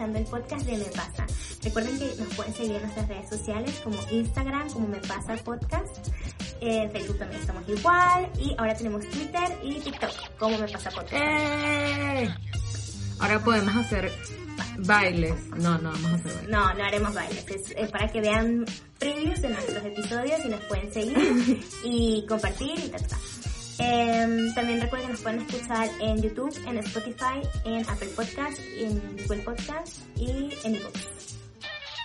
Escuchando el podcast de Me Pasa. Recuerden que nos pueden seguir en nuestras redes sociales como Instagram, como Me Pasa Podcast. En Facebook también estamos igual. Y ahora tenemos Twitter y TikTok, como Me Pasa Podcast. ¡Eh! Ahora podemos hacer bailes. No, no vamos a hacer bailes. No, no haremos bailes. Es, es para que vean previews de nuestros episodios y nos pueden seguir y compartir y tal, Em, también recuerden que nos pueden escuchar en YouTube, en Spotify, en Apple Podcast, en Google Podcast y en iVoox.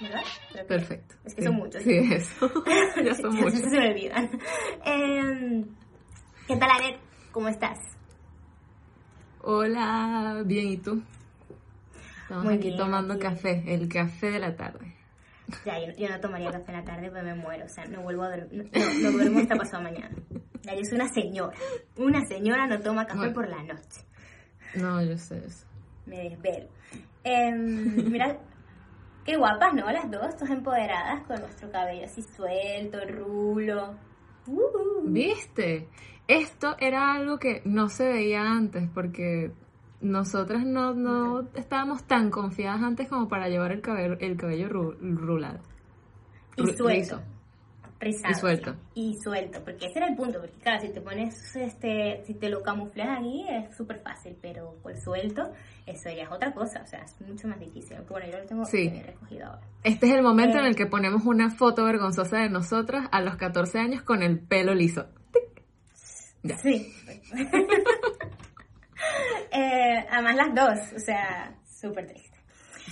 ¿Verdad? Creo que- Perfecto. Es que Sí. son muchos. Sí, eso. ya son muchos. Se me olvidan. Em, ¿Qué tal, Anet? ¿Cómo estás? Hola, bien, ¿y tú? Estamos Muy aquí bien, tomando aquí. café, el café de la tarde. Ya, yo, yo no tomaría café en la tarde porque me muero. O sea, no vuelvo a dormir. No, no duermo hasta pasado mañana. Soy una señora. Una señora no toma café Bueno. por la noche. No, yo sé eso. Me desvelo. Em, mira, qué guapas, ¿no? Las dos, todas empoderadas con nuestro cabello así suelto, rulo. Uh. ¿Viste? Esto era algo que no se veía antes porque nosotras no, no estábamos tan confiadas antes como para llevar el cabello, el cabello ru- rulado. Y suelto. Y suelto. sí. Y suelto, porque ese era el punto, porque claro, si te pones, este, si te lo camuflas ahí es súper fácil, pero por suelto, eso ya es otra cosa, o sea, es mucho más difícil. Aunque bueno, yo lo tengo Sí. recogido ahora. Este es el momento Eh. en el que ponemos una foto vergonzosa de nosotras a los 14 años con el pelo liso. Ya. Sí. eh, además las dos, o sea, súper triste.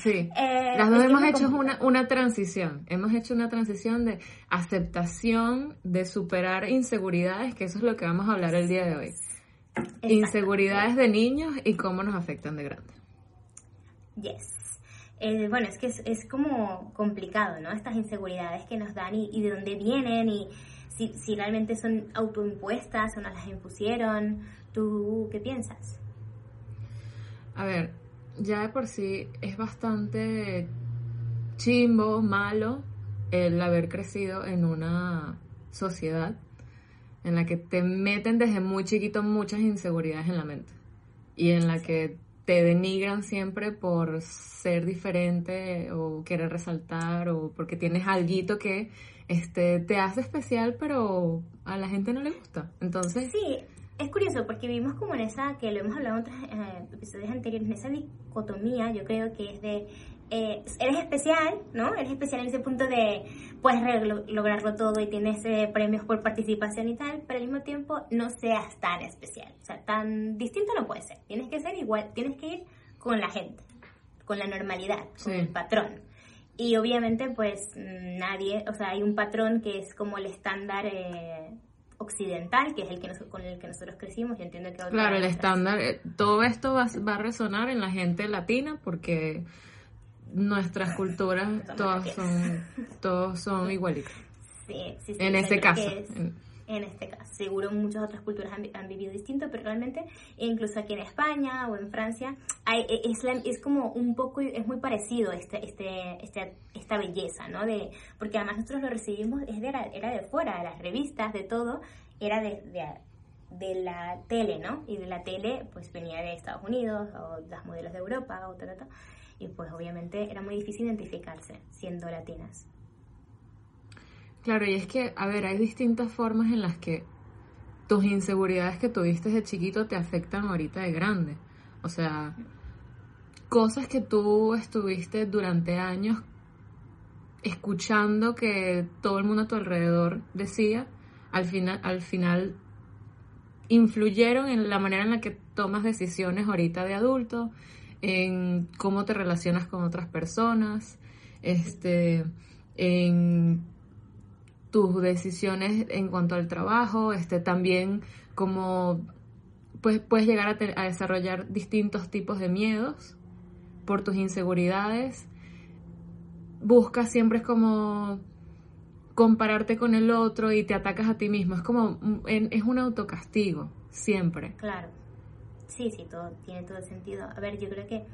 Sí. Eh, Las dos hemos hecho una, una transición. Hemos hecho una transición de aceptación, de superar inseguridades, que eso es lo que vamos a hablar el día de hoy. Exacto. Inseguridades de niños y cómo nos afectan de grandes. Yes. Eh, bueno, es que es, es como complicado, ¿no? Estas inseguridades que nos dan y, y de dónde vienen y si, si realmente son autoimpuestas o nos las impusieron. ¿Tú qué piensas? A ver, ya de por sí es bastante chimbo, malo, el haber crecido en una sociedad en la que te meten desde muy chiquito muchas inseguridades en la mente y en la que te denigran siempre por ser diferente o querer resaltar o porque tienes alguito que este te hace especial pero a la gente no le gusta. Entonces, Sí, es curioso porque vivimos como en esa, que lo hemos hablado en otros eh, episodios anteriores, en esa dicotomía, yo creo que es de, eh, eres especial, ¿no? Eres especial en ese punto de, puedes lograrlo todo y tienes eh, premios por participación y tal, pero al mismo tiempo no seas tan especial, o sea, tan distinto no puede ser, tienes que ser igual, tienes que ir con la gente, con la normalidad, con Sí. el patrón. Y obviamente, pues mm, nadie, o sea, hay un patrón que es como el estándar eh, occidental, que es el que nos- con el que nosotros crecimos. Yo entiendo que ahora Claro, el estándar, eh, todo esto va, va a resonar en la gente latina porque nuestras culturas Somos todas son, todos son igualitas. Sí, sí, sí, En o sea, ese caso. es- en- este caso. Seguro muchas otras culturas han, han vivido distinto, pero realmente, incluso aquí en España o en Francia, hay, e- es, la- es como un poco, es muy parecido este, este, este, esta belleza, ¿no? De, porque además nosotros lo recibimos, es de era de fuera, de las revistas, de todo, era de, de, de la tele, ¿no? Y de la tele, pues venía de Estados Unidos o las modelos de Europa o tal, tal. Y pues obviamente era muy difícil identificarse siendo latinas. Claro, y es que, a ver, hay distintas formas en las que tus inseguridades que tuviste de chiquito te afectan ahorita de grande. O sea, cosas que tú estuviste durante años escuchando que todo el mundo a tu alrededor decía, al final, al final influyeron en la manera en la que tomas decisiones ahorita de adulto, en cómo te relacionas con otras personas, este, en tus decisiones en cuanto al trabajo, este, también como pues, puedes llegar a, te- a desarrollar distintos tipos de miedos por tus inseguridades. Buscas siempre como compararte con el otro y te atacas a ti mismo. Es como, es un autocastigo, siempre. Claro. Sí, sí, todo tiene todo sentido. A ver, yo creo que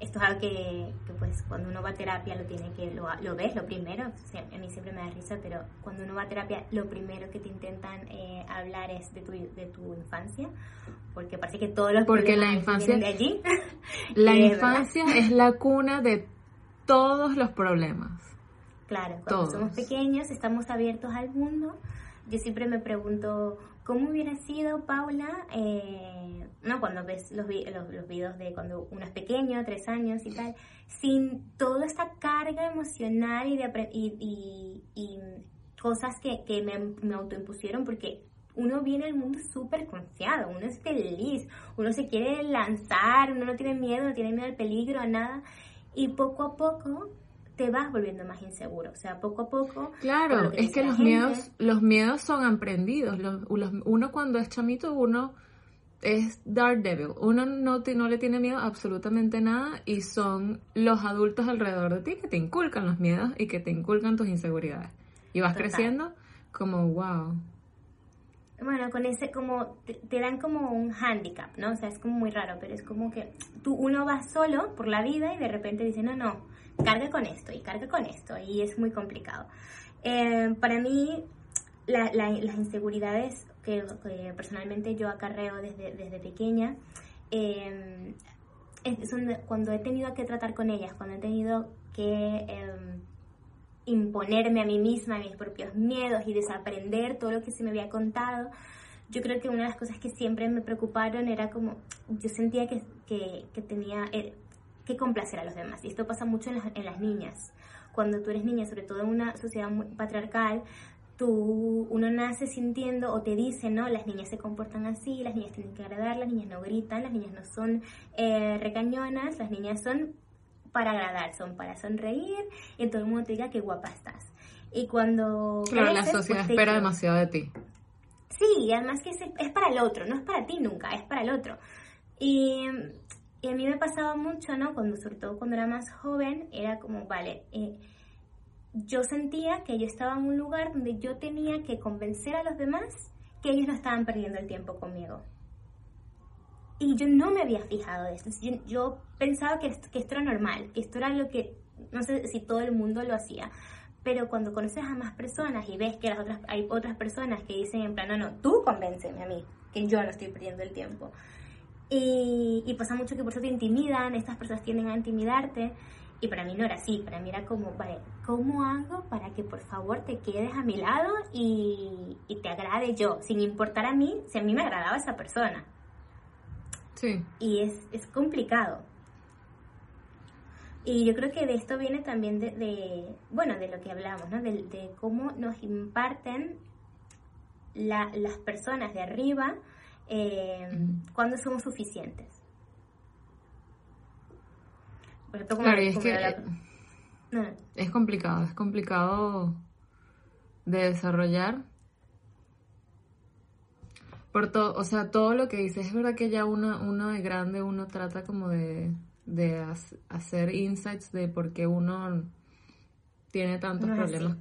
esto es algo que, que, pues cuando uno va a terapia lo tiene que lo, lo ves lo primero. A mí siempre me da risa pero cuando uno va a terapia lo primero que te intentan eh, hablar es de tu de tu infancia porque parece que todos los porque la infancia de allí la infancia es la cuna de todos los problemas. Claro cuando somos pequeños estamos abiertos al mundo. Yo siempre me pregunto cómo hubiera sido Paula eh, ¿no? Cuando ves los, los, los, videos de cuando uno es pequeño, tres años y tal, sin toda esta carga emocional y, de, y, y, cosas que, que me, me, autoimpusieron, porque uno viene al mundo súper confiado, uno es feliz, uno se quiere lanzar, uno no tiene miedo, no tiene miedo al peligro, a nada, y poco a poco te vas volviendo más inseguro, o sea, poco a poco. Claro, es que los miedos, los miedos son aprendidos, los, uno cuando es chamito, uno es Daredevil. Uno no, no le tiene miedo absolutamente nada y son los adultos alrededor de ti que te inculcan los miedos y que te inculcan tus inseguridades. Y vas creciendo como, wow. Bueno, con ese como, te, dan como un handicap, ¿no? O sea, es como muy raro, pero es como que tú, uno va solo por la vida y de repente dice, no, no, carga con esto y carga con esto y es muy complicado. Eh, para mí, las inseguridades que, personalmente yo acarreo desde, desde pequeña, eh, son cuando he tenido que tratar con ellas, cuando he tenido que em, imponerme a mí misma mis propios miedos y desaprender todo lo que se me había contado, yo creo que una de las cosas que siempre me preocuparon era como, yo sentía que, que, que tenía eh, que complacer a los demás. Y esto pasa mucho en las, en las niñas. Cuando tú eres niña, sobre todo en una sociedad muy patriarcal, tú, uno nace sintiendo o te dice, ¿no? Las niñas se comportan así, las niñas tienen que agradar, las niñas no gritan, las niñas no son eh, recañonas, las niñas son para agradar, son para sonreír y todo el mundo te diga qué guapa estás. Y cuando... Claro, la sociedad pues, espera demasiado de ti. Sí, además que es, es, para el otro, no es para ti nunca, es para el otro. Y, y, a mí me pasaba mucho, ¿no? Cuando, sobre todo cuando era más joven, era como, vale, eh, yo sentía que yo estaba en un lugar donde yo tenía que convencer a los demás que ellos no estaban perdiendo el tiempo conmigo. Y yo no me había fijado de esto. Yo, pensaba que esto, era normal, que esto era lo que, no sé si todo el mundo lo hacía. Pero cuando conoces a más personas y ves que las otras, hay otras personas que dicen en plan, no, no, tú convénceme a mí, que yo no estoy perdiendo el tiempo. Y, y pasa mucho que por eso te intimidan, estas personas tienden a intimidarte. Y para mí no era así, para mí era como, vale, ¿cómo hago para que por favor te quedes a mi lado y, te agrade yo? Sin importar a mí, si a mí me agradaba esa persona. Sí. Y es, complicado. Y yo creo que de esto viene también de, bueno, de lo que hablamos, ¿no? De, cómo nos imparten las personas de arriba eh, cuando somos suficientes claro, es que es complicado, es complicado de desarrollar. Por todo, o sea, todo lo que dices, es verdad que ya uno, uno de grande, uno trata como de, de hacer insights de por qué uno tiene tantos problemas.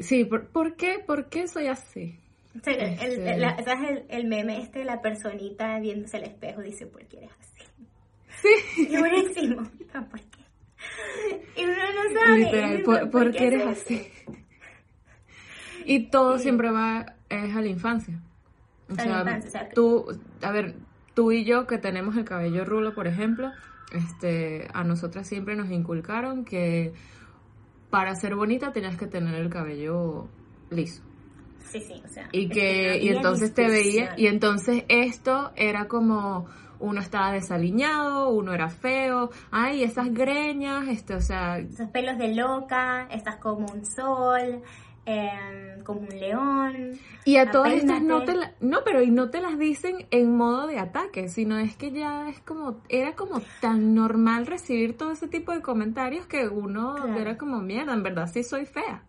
Sí, ¿por, qué? ¿Por qué soy así? el, el, este. el, meme este de la personita viéndose al espejo dice, ¿por qué eres así? Sí. Y buenísimo. ¿Por qué? Y uno no sabe. Literal, ¿por, qué eres así? Y todo siempre va es a la infancia. O sea, infancia, tú, a ver, tú y yo que tenemos el cabello rulo, por ejemplo, este, a nosotras siempre nos inculcaron que para ser bonita tenías que tener el cabello liso. Sí, sí, o sea. Y que, y entonces te veía, y entonces esto era como uno estaba desaliñado, uno era feo, ay, esas greñas, este, o sea... Esos pelos de loca, estás como un sol, em, como un león. Y a todas estas no te no, pero y no te las dicen en modo de ataque, sino es que ya es como, era como tan normal recibir todo ese tipo de comentarios que uno era como, mierda, en verdad sí soy fea.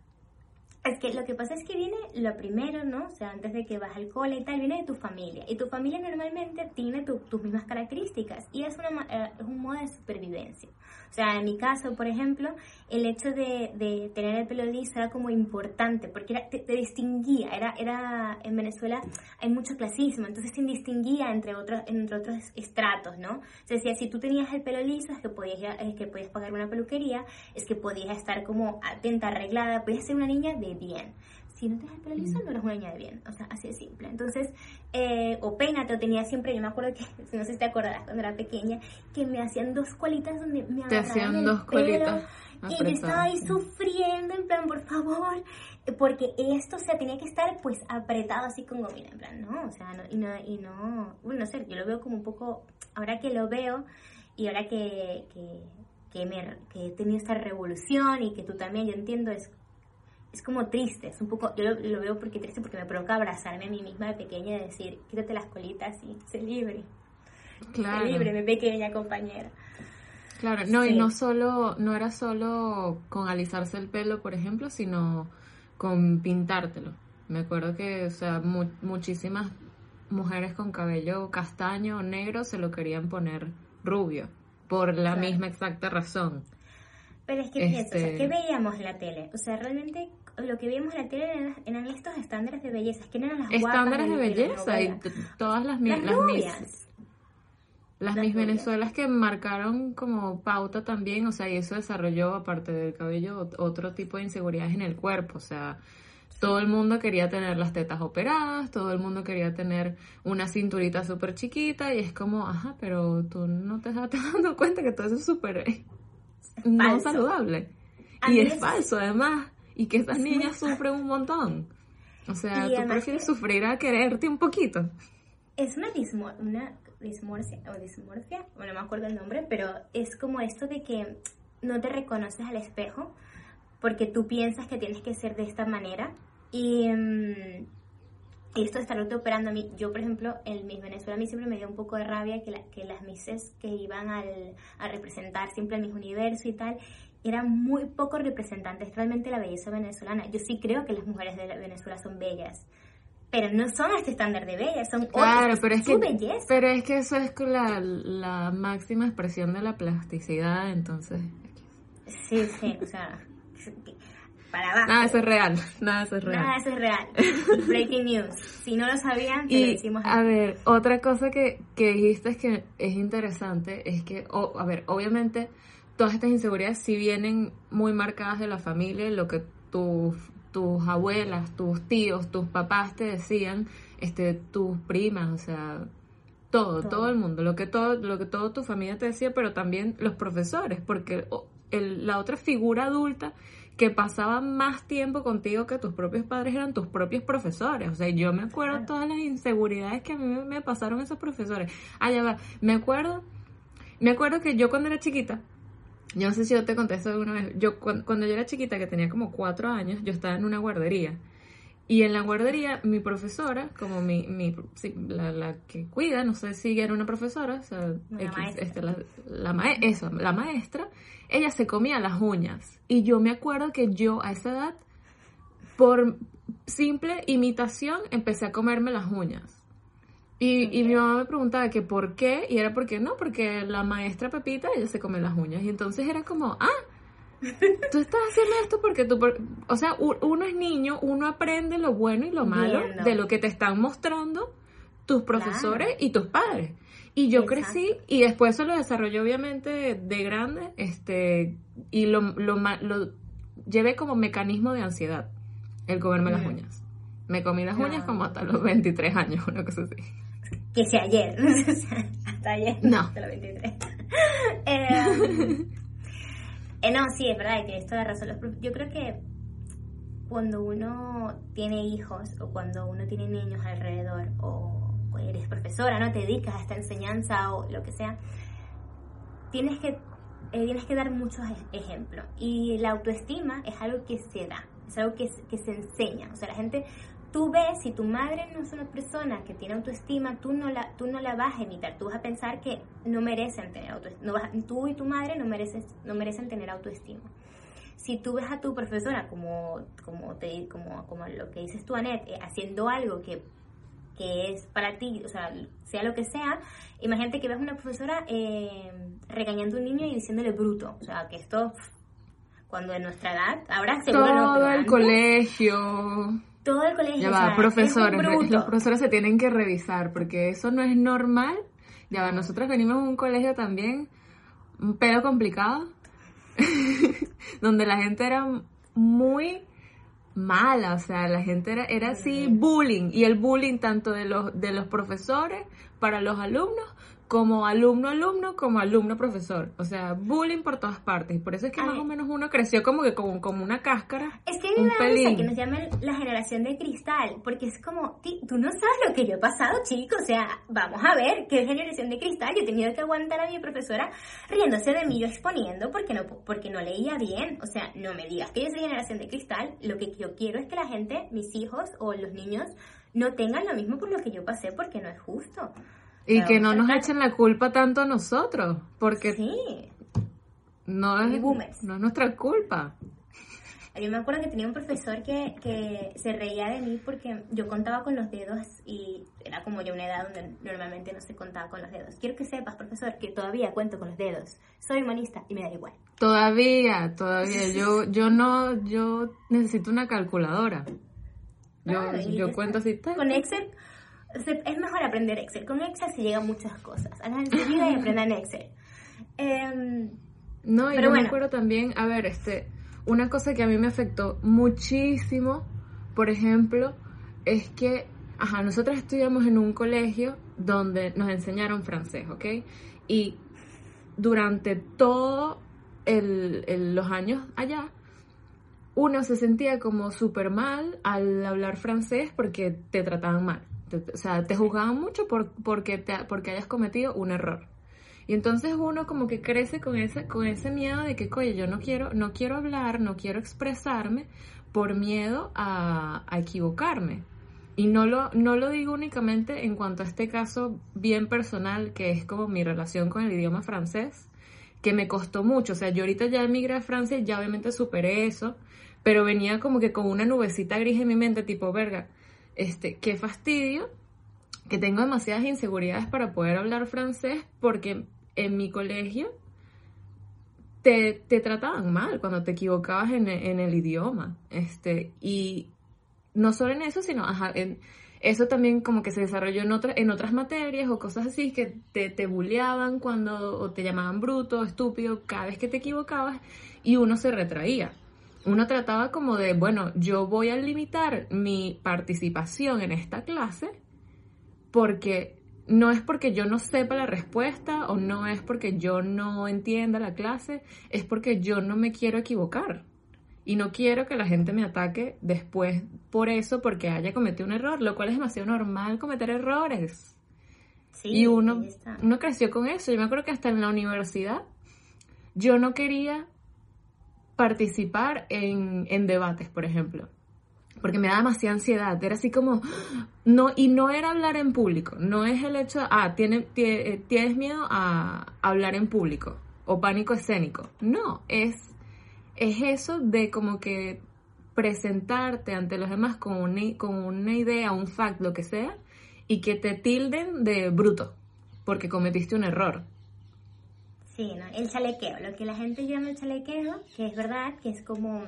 Es que lo que pasa es que viene lo primero, ¿no? O sea, antes de que vas al cole y tal, viene de tu familia. Y tu familia normalmente tiene tus mismas características y es, una, eh, es un modo de supervivencia. O sea, en mi caso, por ejemplo, el hecho de, de tener el pelo liso era como importante porque era, te, distinguía. Era, era, en Venezuela hay mucho clasismo, entonces te distinguía entre otros, entre otros estratos, ¿no? Se decía, si tú tenías el pelo liso es que podías, es que podías pagar una peluquería, es que podías estar como atenta, arreglada, podías ser una niña de bien si no te el pelo liso, no eres una niña de bien. O sea, así de simple. Entonces, eh, o peínate, o tenía siempre, yo me acuerdo que, no sé si te acordarás cuando era pequeña, que me hacían dos colitas donde me agarraban Te hacían dos colitas. Y yo estaba ahí sufriendo, en plan, por favor, porque esto, o sea, tenía que estar pues apretado así con gomina, en plan, no, o sea, no, y no, y no, bueno, no sé, yo lo veo como un poco, ahora que lo veo y ahora que, que, que, me, que he tenido esta revolución y que tú también, yo entiendo, es es como triste, es un poco, yo lo, veo porque triste porque me provoca abrazarme a mí misma de pequeña y decir, quítate las colitas y sé libre. Claro. Sé libre, mi pequeña compañera. Claro, no, y no solo, no era solo con alisarse el pelo, por ejemplo, sino con pintártelo. Me acuerdo que, o sea, muchísimas mujeres con cabello castaño o negro se lo querían poner rubio, por la misma exacta razón. Pero es que ¿qué este veíamos en la tele? O sea, realmente lo que veíamos en la tele eran, estos estándares de belleza, que eran las Estándares de belleza y todas las, las, las las mis Venezuelas que marcaron como pauta también, o sea, y eso desarrolló, aparte del cabello, otro tipo de inseguridades en el cuerpo, o sea, todo el mundo quería tener las tetas operadas, todo el mundo quería tener una cinturita súper chiquita, y es como, ajá, pero tú no te estás dando cuenta que todo eso es súper no saludable. y es, falso además. Y que estas niñas sufren un montón. O sea, tú prefieres sufrir a quererte un poquito. Es una, una dismorfia, o dismorfia, bueno, no me acuerdo el nombre, pero es como esto de que no te reconoces al espejo porque tú piensas que tienes que ser de esta manera y, mm, y esto de operando a mí, yo por ejemplo, en Miss Venezuela a mí siempre me dio un poco de rabia que, que las Misses que iban al, a representar siempre el Miss Universo y tal, eran muy poco representantes realmente la belleza venezolana. Yo sí creo que las mujeres de Venezuela son bellas, pero no son este estándar de bellas, son claro, pero es que, belleza. Pero es que eso es la, la máxima expresión de la plasticidad, entonces... Sí, sí, o sea, Nada, eso es real. Nada, eso es real. Nada, eso es real. Breaking news. Si no lo sabían, te lo decimos. A ver, otra cosa que, que dijiste es que es interesante es que, a ver, obviamente todas estas inseguridades sí vienen muy marcadas de la familia, lo que tus, tus abuelas, tus tíos, tus papás te decían, este, tus primas, o sea, todo, todo, el mundo, lo que todo, lo que todo tu familia te decía, pero también los profesores, porque el, la otra figura adulta que pasaba más tiempo contigo que tus propios padres eran tus propios profesores. O sea, yo me acuerdo todas las inseguridades que a mí me pasaron esos profesores. Ah, ya va. Me acuerdo, me acuerdo que yo cuando era chiquita, yo no sé si yo te conté eso alguna vez, yo cuando, yo era chiquita, que tenía como cuatro años, yo estaba en una guardería. Y en la guardería, mi profesora, como mi, mi la, la, que cuida, no sé si era una profesora, o sea, este, la, la, eso, la maestra, ella se comía las uñas. Y yo me acuerdo que yo a esa edad, por simple imitación, empecé a comerme las uñas. Y, y mi mamá me preguntaba que por qué, y era porque no, porque la maestra Pepita, ella se come las uñas. Y entonces era como, ah, tú estás haciendo esto porque tú, o sea, uno es niño, uno aprende lo bueno y lo malo de lo que te están mostrando tus profesores y tus padres. Y yo crecí y después eso lo desarrollé obviamente de, grande, este, y lo, lo, lo, llevé como mecanismo de ansiedad, el comerme las uñas. Me comí las uñas como hasta los 23 años, una cosa así. Que sea ayer, hasta ayer. No. Hasta los 23. eh, eh, no, sí, es verdad, que esto de razón. Yo creo que cuando uno tiene hijos o cuando uno tiene niños alrededor o eres profesora, no te dedicas a esta enseñanza o lo que sea, tienes que, eh, tienes que dar muchos ejemplos. Y la autoestima es algo que se da, es algo que, que se enseña. O sea, la gente, tú ves, si tu madre no es una persona que tiene autoestima, tú no la, tú no la vas a imitar, tú vas a pensar que no merecen tener autoestima, no tú y tu madre no, mereces, no merecen tener autoestima. si tú ves a tu profesora como, como, te, como, como lo que dices tú, Annette, eh, haciendo algo que, que es para ti, o sea, sea lo que sea, imagínate que ves a una profesora eh, regañando a un niño y diciéndole bruto, o sea, que esto, cuando en nuestra edad, ahora seguro no, Todo pero el antes, colegio. Todo el colegio. Ya o va, sea, profesores, los profesores se tienen que revisar porque eso no es normal. Ya va, nosotros venimos de un colegio también, un pedo complicado, donde la gente era muy mala, o sea, la gente era, era así bullying, y el bullying tanto de los, de los profesores para los alumnos, como alumno-alumno, como alumno-profesor. O sea, bullying por todas partes. Y por eso es que más o menos uno creció como que como, como una cáscara. Es que a mí un me da risa pelín. que nos llamen la generación de cristal, porque es como, "Ti, tú no sabes lo que yo he pasado, chico, o sea, vamos a ver qué generación de cristal. Yo he tenido que aguantar a mi profesora riéndose de mí, yo exponiendo, porque no, porque no leía bien. O sea, no me digas que yo soy generación de cristal. Lo que yo quiero es que la gente, mis hijos o los niños, no tengan lo mismo por lo que yo pasé, porque no es justo. Y que no nos echen la culpa tanto a nosotros, porque Sí. no es, boomers. no es nuestra culpa. Yo me acuerdo que tenía un profesor que, que se reía de mí porque yo contaba con los dedos y era como ya una edad donde normalmente no se contaba con los dedos. Quiero que sepas, profesor, que todavía cuento con los dedos. Soy humanista y me da igual. Todavía, todavía. Yo, yo no, yo necesito una calculadora. Yo, Ah, yo cuento así. Con. Excel es mejor aprender Excel. Con Excel se llegan muchas cosas. Hagan su vida y aprendan Excel. Em, No, y Pero yo me bueno. acuerdo también, a ver, este, una cosa que a mí me afectó muchísimo, por ejemplo, es que, ajá, nosotros estudiamos en un colegio donde nos enseñaron francés, ¿ok? Y durante todos los años allá, uno se sentía como súper mal al hablar francés porque te trataban mal. Te- o sea, te juzgaban mucho por, porque, porque hayas cometido un error. Y entonces uno como que crece con ese, con ese miedo de que, oye, yo no quiero, no quiero hablar, no quiero expresarme por miedo a, a equivocarme. Y no lo, no lo digo únicamente en cuanto a este caso bien personal, que es como mi relación con el idioma francés, que me costó mucho. O sea, yo ahorita ya emigré a Francia y ya obviamente superé eso, pero venía como que con una nubecita gris en mi mente, tipo, verga, este, qué fastidio que tengo demasiadas inseguridades para poder hablar francés porque en mi colegio te, te trataban mal cuando te equivocabas en, en el idioma. Este, y no solo en eso, sino ajá, en, eso también como que se desarrolló en, otra, en otras materias o cosas así que te, te bulleaban cuando o te llamaban bruto, estúpido, cada vez que te equivocabas y uno se retraía. Uno trataba como de, bueno, yo voy a limitar mi participación en esta clase porque no es porque yo no sepa la respuesta o no es porque yo no entienda la clase, es porque yo no me quiero equivocar. Y no quiero que la gente me ataque después por eso, porque haya cometido un error, lo cual es demasiado normal cometer errores. sí, y uno, uno creció con eso. Yo me acuerdo que hasta en la universidad yo no quería participar en, en debates, por ejemplo porque me da demasiada ansiedad. Era así como, no, y no era hablar en público, no es el hecho, ah, tiene, tie- eh, tienes miedo a hablar en público o pánico escénico. No, es, es eso de como que presentarte ante los demás con una, con una idea, un fact, lo que sea, y que te tilden de bruto, porque cometiste un error. Sí, ¿no? El chalequeo, lo que la gente llama el chalequeo, que es verdad, que es como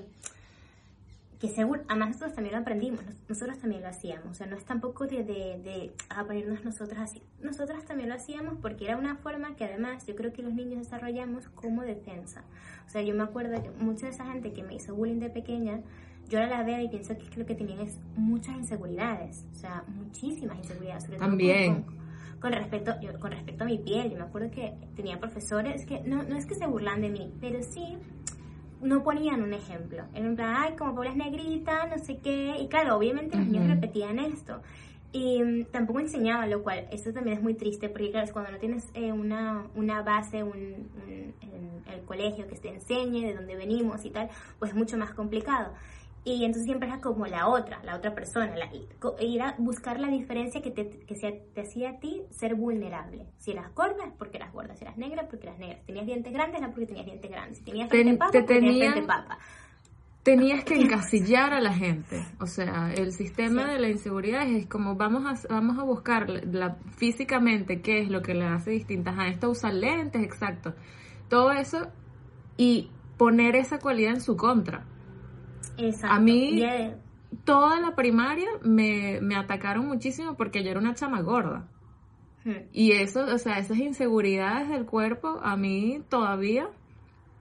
que seguro, además nosotros también lo aprendimos, nos- nosotros también lo hacíamos, o sea, no es tampoco de, de, de ah, ponernos nosotros así, nosotras también lo hacíamos porque era una forma que además yo creo que los niños desarrollamos como defensa, o sea, yo me acuerdo que mucha de esa gente que me hizo bullying de pequeña, yo ahora la veo y pienso que lo que tenían es muchas inseguridades, o sea, muchísimas inseguridades, sobre todo con- También. Con, respecto, yo- con respecto a mi piel, yo me acuerdo que tenía profesores que no, no es que se burlan de mí, pero sí no ponían un ejemplo. Era en plan, ay, como Paula es negrita, no sé qué. Y claro, obviamente los niños repetían esto. Y mm, tampoco enseñaban, lo cual, eso también es muy triste, porque claro, es cuando no tienes eh, una, una base, un, un- en el colegio que te enseñe de dónde venimos y tal, pues es mucho más complicado. Y entonces siempre era como la otra, la otra persona. La, ir a buscar la diferencia que, te, que se, te hacía a ti ser vulnerable. Si eras gorda, es porque eras gorda. Si eras negra, porque eras negra. Si tenías dientes grandes, era porque tenías dientes grandes. Si tenías frente papa, porque tenías frente papa. Tenías que encasillar a la gente. O sea, el sistema de la inseguridad es como vamos a, vamos a buscar la, físicamente qué es lo que le hace distintas a esta usa lentes, exacto. Todo eso y poner esa cualidad en su contra. A mí, toda la primaria me, atacaron muchísimo porque yo era una chama gorda. Hmm. Y eso, o sea, esas inseguridades del cuerpo, a mí todavía,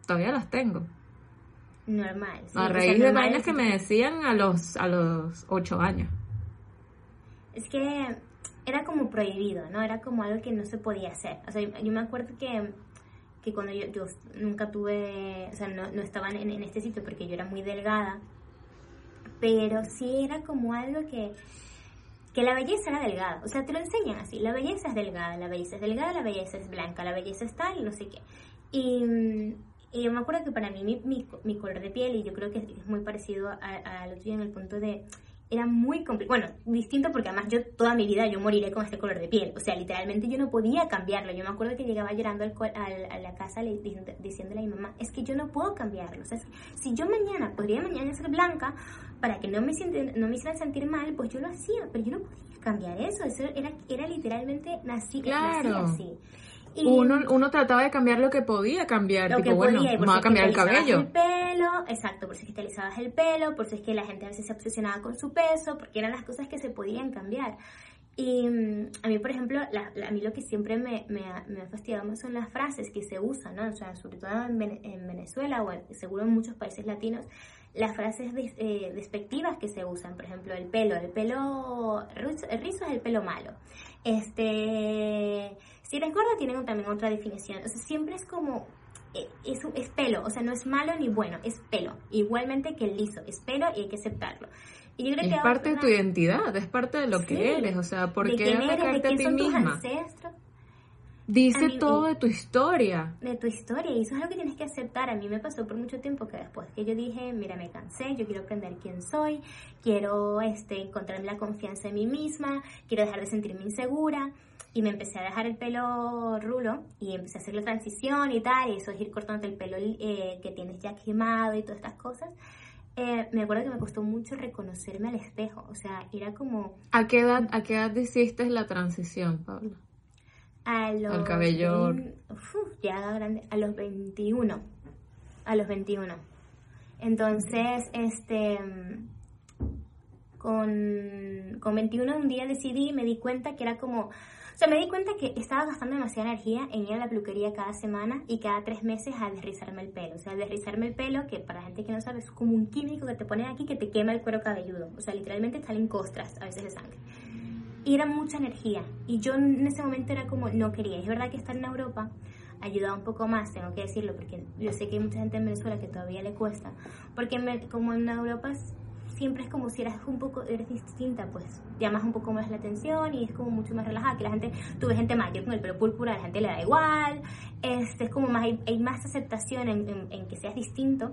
todavía las tengo. Normal. a raíz de vainas que me decían a los, a los ocho años. Es que era como prohibido, ¿no? Era como algo que no se podía hacer. O sea, yo me acuerdo que que cuando yo, yo nunca tuve, o sea, no, no estaba en, en, este sitio porque yo era muy delgada, pero sí era como algo que, que la belleza era delgada, o sea, te lo enseñan así, la belleza es delgada, la belleza es delgada, la belleza es blanca, la belleza es tal, no sé qué. Y, y yo me acuerdo que para mí mi, mi, mi, color de piel, y yo creo que es muy parecido a, a lo tuyo en el punto de era muy complicado. Bueno, distinto porque además yo toda mi vida yo moriré con este color de piel. O sea, literalmente yo no podía cambiarlo. Yo me acuerdo que llegaba llorando al, a la casa diciéndole a mi mamá, es que yo no puedo cambiarlo. O sea, si yo mañana, podría mañana ser blanca para que no me, no me hicieran sentir mal, pues yo lo hacía, pero yo no podía cambiar eso. Eso era, era literalmente nací, nací así uno, uno trataba de cambiar lo que podía cambiar, tipo, bueno, vamos a cambiar el cabello. El pelo, exacto, por si es que te alisabas el pelo, por si es que la gente a veces se obsesionaba con su peso, porque eran las cosas que se podían cambiar. Y mm, a mí, por ejemplo, a mí lo que siempre me, me, me, ha fastidiado son las frases que se usan, ¿no? O sea, sobre todo en, Venezuela o seguro en muchos países latinos, las frases eh, despectivas que se usan, por ejemplo, el pelo, el pelo el rizo es el pelo malo. Este, si eres gorda tienen también otra definición. O sea, siempre es como eh, es, es pelo, o sea, no es malo ni bueno, es pelo. Igualmente que el liso, es pelo y hay que aceptarlo. Y es parte de tu identidad, es parte de lo que eres, o sea, ¿por qué atacarte a ti misma? Dice todo de tu historia. De tu historia, y eso es algo que tienes que aceptar. A mí me pasó por mucho tiempo que después que yo dije, mira, me cansé, yo quiero aprender quién soy, quiero este, encontrarme la confianza en mí misma, quiero dejar de sentirme insegura. Y me empecé a dejar el pelo rulo y empecé a hacer la transición y tal, y eso es ir cortando el pelo eh, que tienes ya quemado y todas estas cosas. Eh, me acuerdo que me costó mucho reconocerme al espejo, o sea, era como... ¿A qué edad, a qué edad hiciste la transición, Pablo? A los... Al cabello... ya grande, a los 21, a los 21. Entonces, este... Con, con 21 un día decidí, me di cuenta que era como o sea, me di cuenta que estaba gastando demasiada energía en ir a la peluquería cada semana y cada tres meses a desrizarme el pelo. O sea, desrizarme el pelo, que para gente que no sabe, es como un químico que te ponen aquí que te quema el cuero cabelludo. O sea, literalmente salen costras a veces de sangre. Y era mucha energía. Y yo en ese momento era como, no quería. Es verdad que estar en Europa ayudaba un poco más, tengo que decirlo, porque yo sé que hay mucha gente en Venezuela que todavía le cuesta. Porque como en Europa siempre es como si eras un poco, eres distinta, pues llamas un poco más la atención y es como mucho más relajada, que la gente, tuve gente mayor con el pelo púrpura, la gente le da igual, este, es como más, hay, más aceptación en, que seas distinto,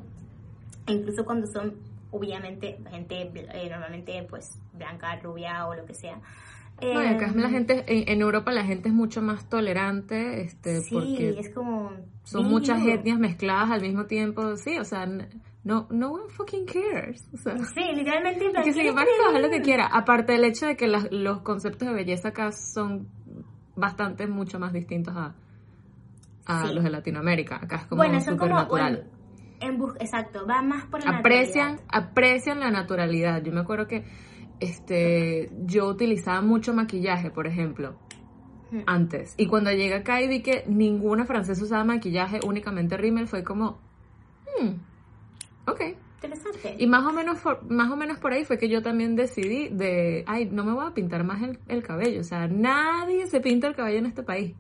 e incluso cuando son, obviamente, gente eh, normalmente, pues, blanca, rubia o lo que sea, acá la em, gente, en, Europa la gente es mucho más tolerante, este, sí, porque es como son muchas etnias mezcladas al mismo tiempo, sí, o sea, no, no one fucking cares. O sea, sí, literalmente. Que si va a lo que quiera. Aparte del hecho de que los conceptos de belleza acá son bastante, mucho más distintos a, a los de Latinoamérica. Acá es como bueno, súper natural. en exacto, va más por la aprecian, Aprecian la naturalidad. Yo me acuerdo que este, yo utilizaba mucho maquillaje, por ejemplo antes. Y cuando llegué acá y vi que ninguna francesa usaba maquillaje, únicamente rímel, fue como, hmm, Ok. Interesante. Y más o, menos por, más o menos por ahí fue que yo también decidí de, ay, no me voy a pintar más el, cabello. O sea, nadie se pinta el cabello en este país.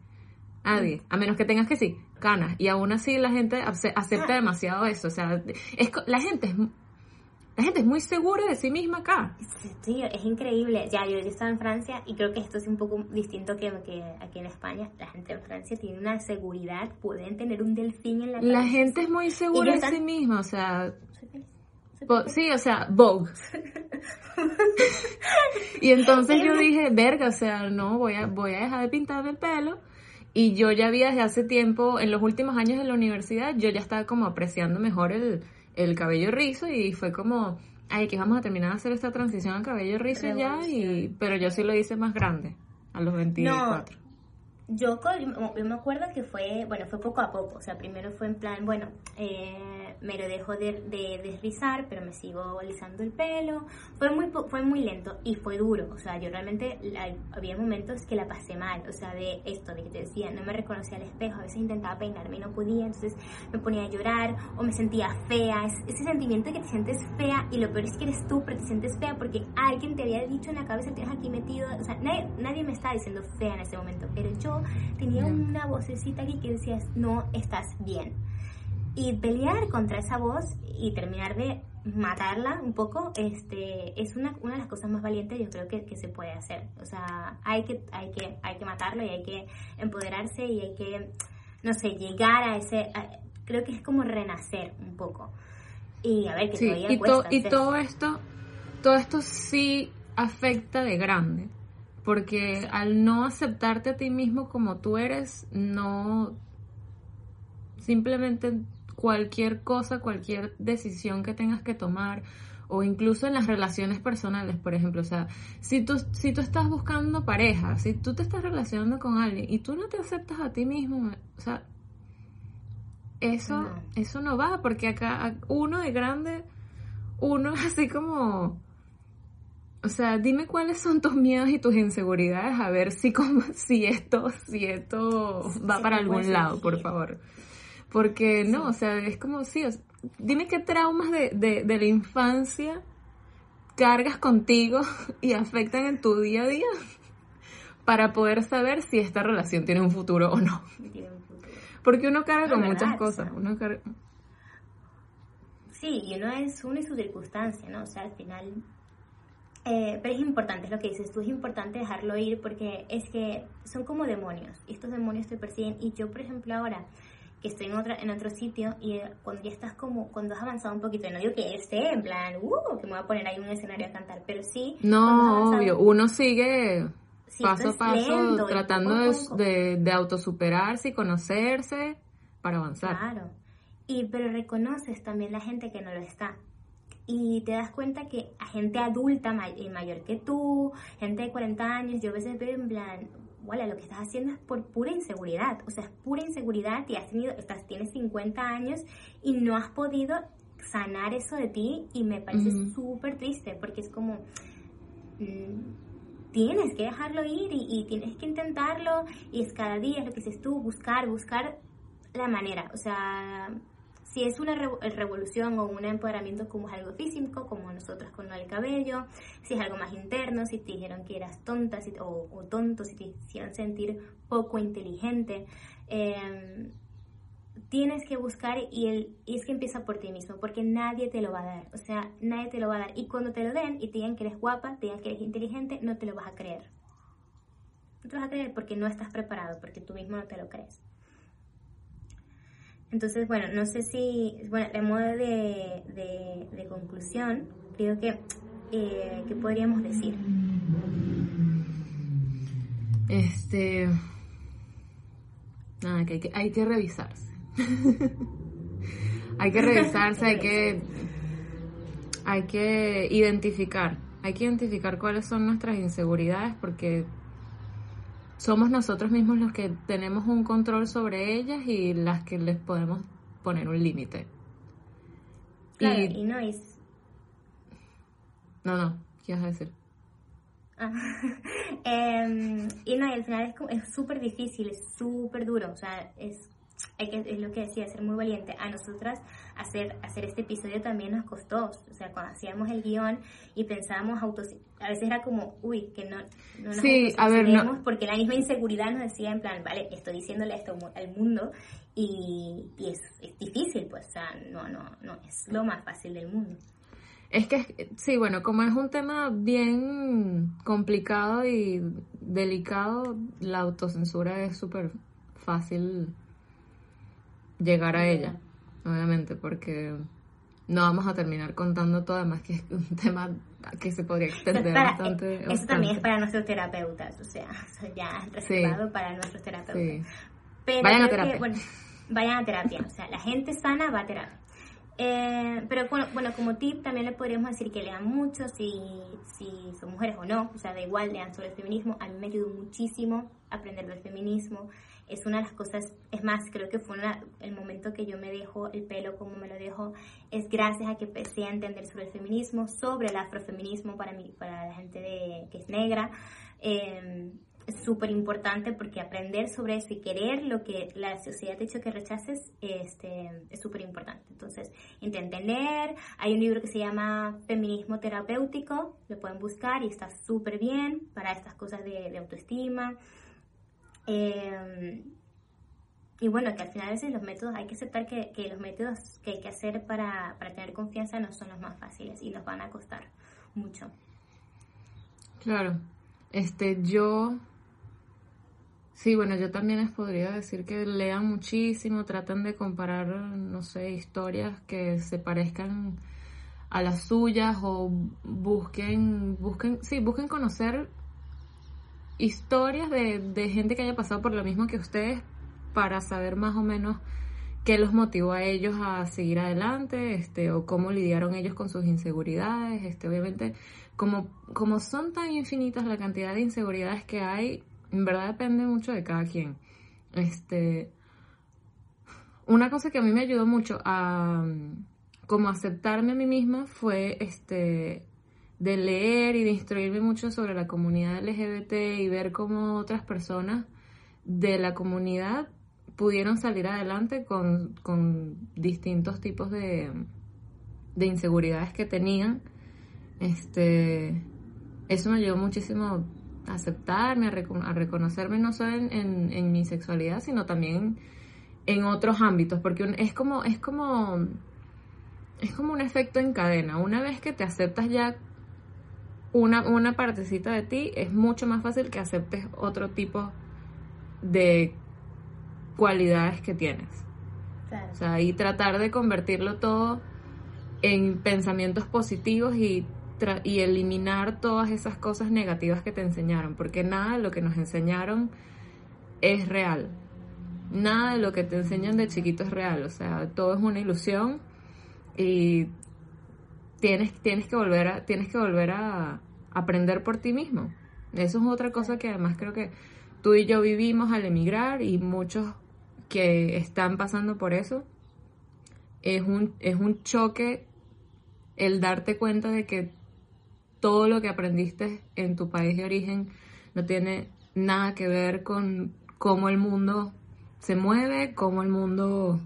Nadie. A menos que tengas que sí, canas. Y aún así la gente acepta ah. demasiado eso. O sea, es, la gente es la gente es muy segura de sí misma acá. Sí, es increíble. Ya, yo, estaba en Francia y creo que esto es un poco distinto que, que, aquí en España. La gente en Francia tiene una seguridad, pueden tener un delfín en la La gente es muy segura de sí misma, o sea... sí, o sea, Vogue. y entonces yo dije, verga, o sea, no, voy a, voy a dejar de pintarme el pelo. Y yo ya había desde hace tiempo, en los últimos años de la universidad, yo ya estaba como apreciando mejor el, el cabello rizo y fue como, ay, que vamos a terminar de hacer esta transición al cabello rizo ya, y, pero yo sí lo hice más grande, a los 24. yo, yo me acuerdo que fue, bueno, fue poco a poco, o sea, primero fue en plan, bueno, eh, me lo dejo de, deslizar, pero me sigo alisando el pelo. Fue muy, fue muy lento y fue duro. O sea, yo realmente había momentos que la pasé mal. O sea, de esto, de que te decía, no me reconocía al espejo. A veces intentaba peinarme y no podía. Entonces me ponía a llorar o me sentía fea. ese sentimiento de que te sientes fea y lo peor es que eres tú, pero te sientes fea porque alguien te había dicho en la cabeza, tienes aquí metido. O sea, nadie, nadie me estaba diciendo fea en ese momento. Pero yo tenía una vocecita aquí que decía, no estás bien y pelear contra esa voz y terminar de matarla un poco este es una, una de las cosas más valientes yo creo que, que, se puede hacer. O sea hay que hay que hay que matarlo y hay que empoderarse y hay que no sé llegar a ese creo que es como renacer un poco. Y a ver que todavía y, cuesta y todo esto todo esto sí afecta de grande porque al no aceptarte a ti mismo como tú eres no simplemente cualquier cosa, cualquier decisión que tengas que tomar o incluso en las relaciones personales, por ejemplo, o sea, si tú, si tú estás buscando pareja, si tú te estás relacionando con alguien y tú no te aceptas a ti mismo, o sea, eso no, eso no va, porque acá uno de grande, uno es así como, o sea, dime cuáles son tus miedos y tus inseguridades, a ver si, como, si esto, si esto va para algún lado, por favor. Porque no, o sea, es como, sí, dime qué traumas de, de, la infancia cargas contigo y afectan en tu día a día para poder saber si esta relación tiene un futuro o no. Porque uno carga con muchas cosas. Uno Sí, y uno es uno y su circunstancia, ¿no? O sea, al final... Eh, pero es importante, es lo que dices tú, es importante dejarlo ir porque es que son como demonios. Y estos demonios te persiguen. Y yo, por ejemplo, ahora que estoy en, otra, en otro sitio y eh, cuando ya estás como, cuando has avanzado un poquito, no digo que esté en plan, uh, que me voy a poner ahí un escenario a cantar, pero sí. No, obvio, uno sigue paso a paso tratando de, de, autosuperarse y conocerse para avanzar. Claro, y, pero reconoces también la gente que no lo está. Y te das cuenta que a gente adulta mayor que tú, gente de 40 años, yo a veces veo en plan, bueno, lo que estás haciendo es por pura inseguridad, o sea, es pura inseguridad y has tenido, estás, tienes 50 años y no has podido sanar eso de ti y me parece súper triste porque es como, mm, tienes que dejarlo ir y, y, tienes que intentarlo y es cada día, es lo que dices tú, buscar, buscar la manera, o sea, si es una revolución o un empoderamiento como es algo físico, como nosotros con el cabello, si es algo más interno, si te dijeron que eras tonta o, tonto, si te hicieron sentir poco inteligente, em, tienes que buscar y, el, y es que empieza por ti mismo, porque nadie te lo va a dar, o sea, nadie te lo va a dar. Y cuando te lo den y te digan que eres guapa, te digan que eres inteligente, no te lo vas a creer. No te lo vas a creer porque no estás preparado, porque tú mismo no te lo crees. Entonces, bueno, no sé si, bueno, de modo de, de, conclusión, creo que, eh, ¿qué podríamos decir? Este, nada, que hay que, hay que revisarse. hay que revisarse, hay que, hay que identificar, hay que identificar cuáles son nuestras inseguridades porque somos nosotros mismos los que tenemos un control sobre ellas y las que les podemos poner un límite. Claro, y, no es... No, no, ¿qué vas a decir? Ah, em, y no, y al final es súper difícil, es súper duro, o sea, es hay que, es lo que decía, ser muy valiente. A nosotras hacer, hacer este episodio también nos costó. O sea, cuando hacíamos el guion y pensábamos autos, a veces era como, uy, que no, no nos sí, a ver, no. porque la misma inseguridad nos decía en plan, vale, estoy diciéndole esto al mundo y, y es, es, difícil, pues, o sea, no, no, no, es lo más fácil del mundo. Es que, sí, bueno, como es un tema bien complicado y delicado, la autocensura es súper fácil llegar a ella, obviamente, porque no vamos a terminar contando todo, además que es un tema que se podría extender bastante. Eh, eso también es para nuestros terapeutas, o sea, ya reservado para nuestros terapeutas. vayan a terapia. vayan a terapia, o sea, la gente sana va a terapia. Eh, pero bueno, bueno, como tip también le podríamos decir que lean mucho, si, si son mujeres o no, o sea, da igual, lean sobre el feminismo. A mí me ayudó muchísimo aprender del feminismo. Es una de las cosas, es más, creo que fue el momento que yo me dejo el pelo como me lo dejo, es gracias a que empecé a entender sobre el feminismo, sobre el afrofeminismo para, mí, para la gente de, que es negra. Eh, es súper importante porque aprender sobre eso y querer lo que la sociedad te ha dicho que rechaces este, es súper importante. Entonces, intenten leer. Hay un libro que se llama Feminismo Terapéutico, lo pueden buscar y está súper bien para estas cosas de, autoestima. Em, y bueno, que al final a veces los métodos, hay que aceptar que, que los métodos que hay que hacer para, para tener confianza no son los más fáciles y nos van a costar mucho. Claro. Este, yo Sí, bueno, yo también les podría decir que lean muchísimo, traten de comparar, no sé, historias que se parezcan a las suyas o busquen, busquen, sí, busquen conocer historias de, de gente que haya pasado por lo mismo que ustedes para saber más o menos qué los motivó a ellos a seguir adelante, este, o cómo lidiaron ellos con sus inseguridades, este, obviamente, como, como son tan infinitas la cantidad de inseguridades que hay, en verdad depende mucho de cada quien. Este, una cosa que a mí me ayudó mucho a como aceptarme a mí misma fue este de leer y de instruirme mucho sobre la comunidad LGBT y ver cómo otras personas de la comunidad pudieron salir adelante con, con distintos tipos de, de inseguridades que tenían. Este, eso me ayudó muchísimo aceptarme, a, reconocerme no solo en, mi sexualidad, sino también en otros ámbitos, porque es como, es como, es como un efecto en cadena. Una vez que te aceptas ya una, una partecita de ti, es mucho más fácil que aceptes otro tipo de cualidades que tienes. O sea, y tratar de convertirlo todo en pensamientos positivos y y eliminar todas esas cosas negativas que te enseñaron, porque nada de lo que nos enseñaron es real. Nada de lo que te enseñan de chiquito es real, o sea, todo es una ilusión y tienes, tienes que volver a tienes que volver a aprender por ti mismo. Eso es otra cosa que además creo que tú y yo vivimos al emigrar y muchos que están pasando por eso. Es un es un choque el darte cuenta de que todo lo que aprendiste en tu país de origen no tiene nada que ver con cómo el mundo se mueve, cómo el mundo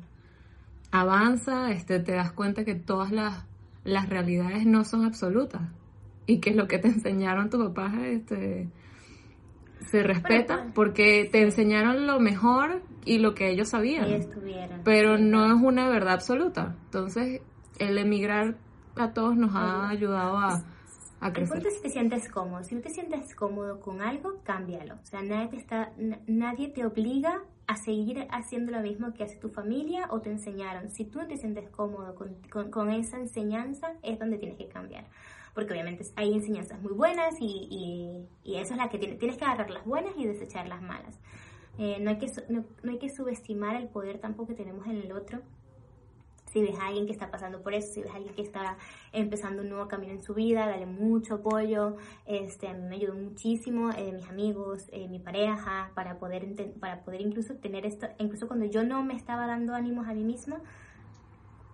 avanza, este, te das cuenta que todas las, las realidades no son absolutas y que lo que te enseñaron tus papás este, se respeta porque te enseñaron lo mejor y lo que ellos sabían. Pero no es una verdad absoluta. Entonces, el emigrar a todos nos ha ayudado a el punto es si te sientes cómodo. Si no te sientes cómodo con algo, cámbialo. O sea, nadie te, está, nadie te obliga a seguir haciendo lo mismo que hace tu familia o te enseñaron. Si tú no te sientes cómodo con, con, esa enseñanza, es donde tienes que cambiar. Porque obviamente hay enseñanzas muy buenas y, y, y eso es la que tienes, tienes que agarrar las buenas y desechar las malas. Eh, no, hay que, no, no hay que subestimar el poder tampoco que tenemos en el otro si ves a alguien que está pasando por eso, si ves a alguien que está empezando un nuevo camino en su vida, dale mucho apoyo. Este, a mí me ayudó muchísimo, eh, mis amigos, eh, mi pareja, para poder, para poder incluso tener esto, incluso cuando yo no me estaba dando ánimos a mí misma,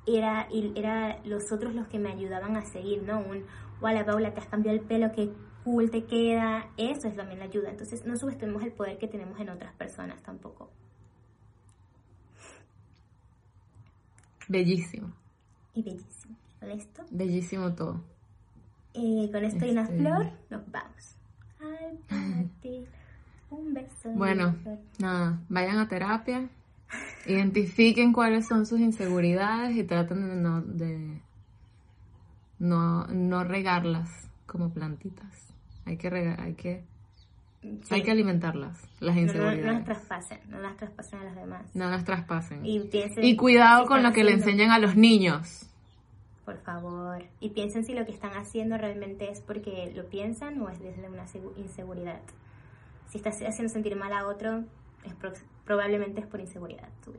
era, era los otros los que me ayudaban a seguir, ¿no? Un, hola Paula, te has cambiado el pelo, qué cool te queda. Eso es también la ayuda. Entonces no subestimemos el poder que tenemos en otras personas tampoco. Bellísimo. Y bellísimo. ¿Con esto? Bellísimo todo. Eh, con esto y una este, flor, nos vamos. Ay, un beso. Bueno, nada, vayan a terapia, identifiquen cuáles son sus inseguridades y traten de no, de no, no regarlas como plantitas. Hay que regar, hay que hay que alimentarlas, las inseguridades. No, las traspasen, no las traspasen a los demás. No las traspasen. Y, cuidado con lo que le enseñan a los niños. por favor. Y piensen si lo que están haciendo realmente es porque lo piensan o es desde una inseguridad. Si estás haciendo sentir mal a otro, es probablemente es por inseguridad tuya.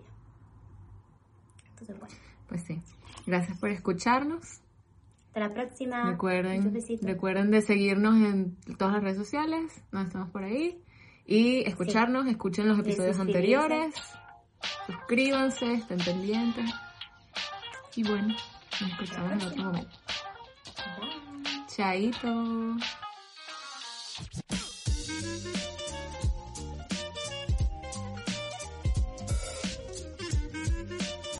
Entonces, bueno. Pues sí. Gracias por escucharnos. Hasta la próxima. Recuerden, recuerden de seguirnos en todas las redes sociales. Nos estamos por ahí. Y escucharnos, escuchen los episodios anteriores. Suscríbanse, estén pendientes. Y bueno, nos escuchamos en otro momento. Chaito.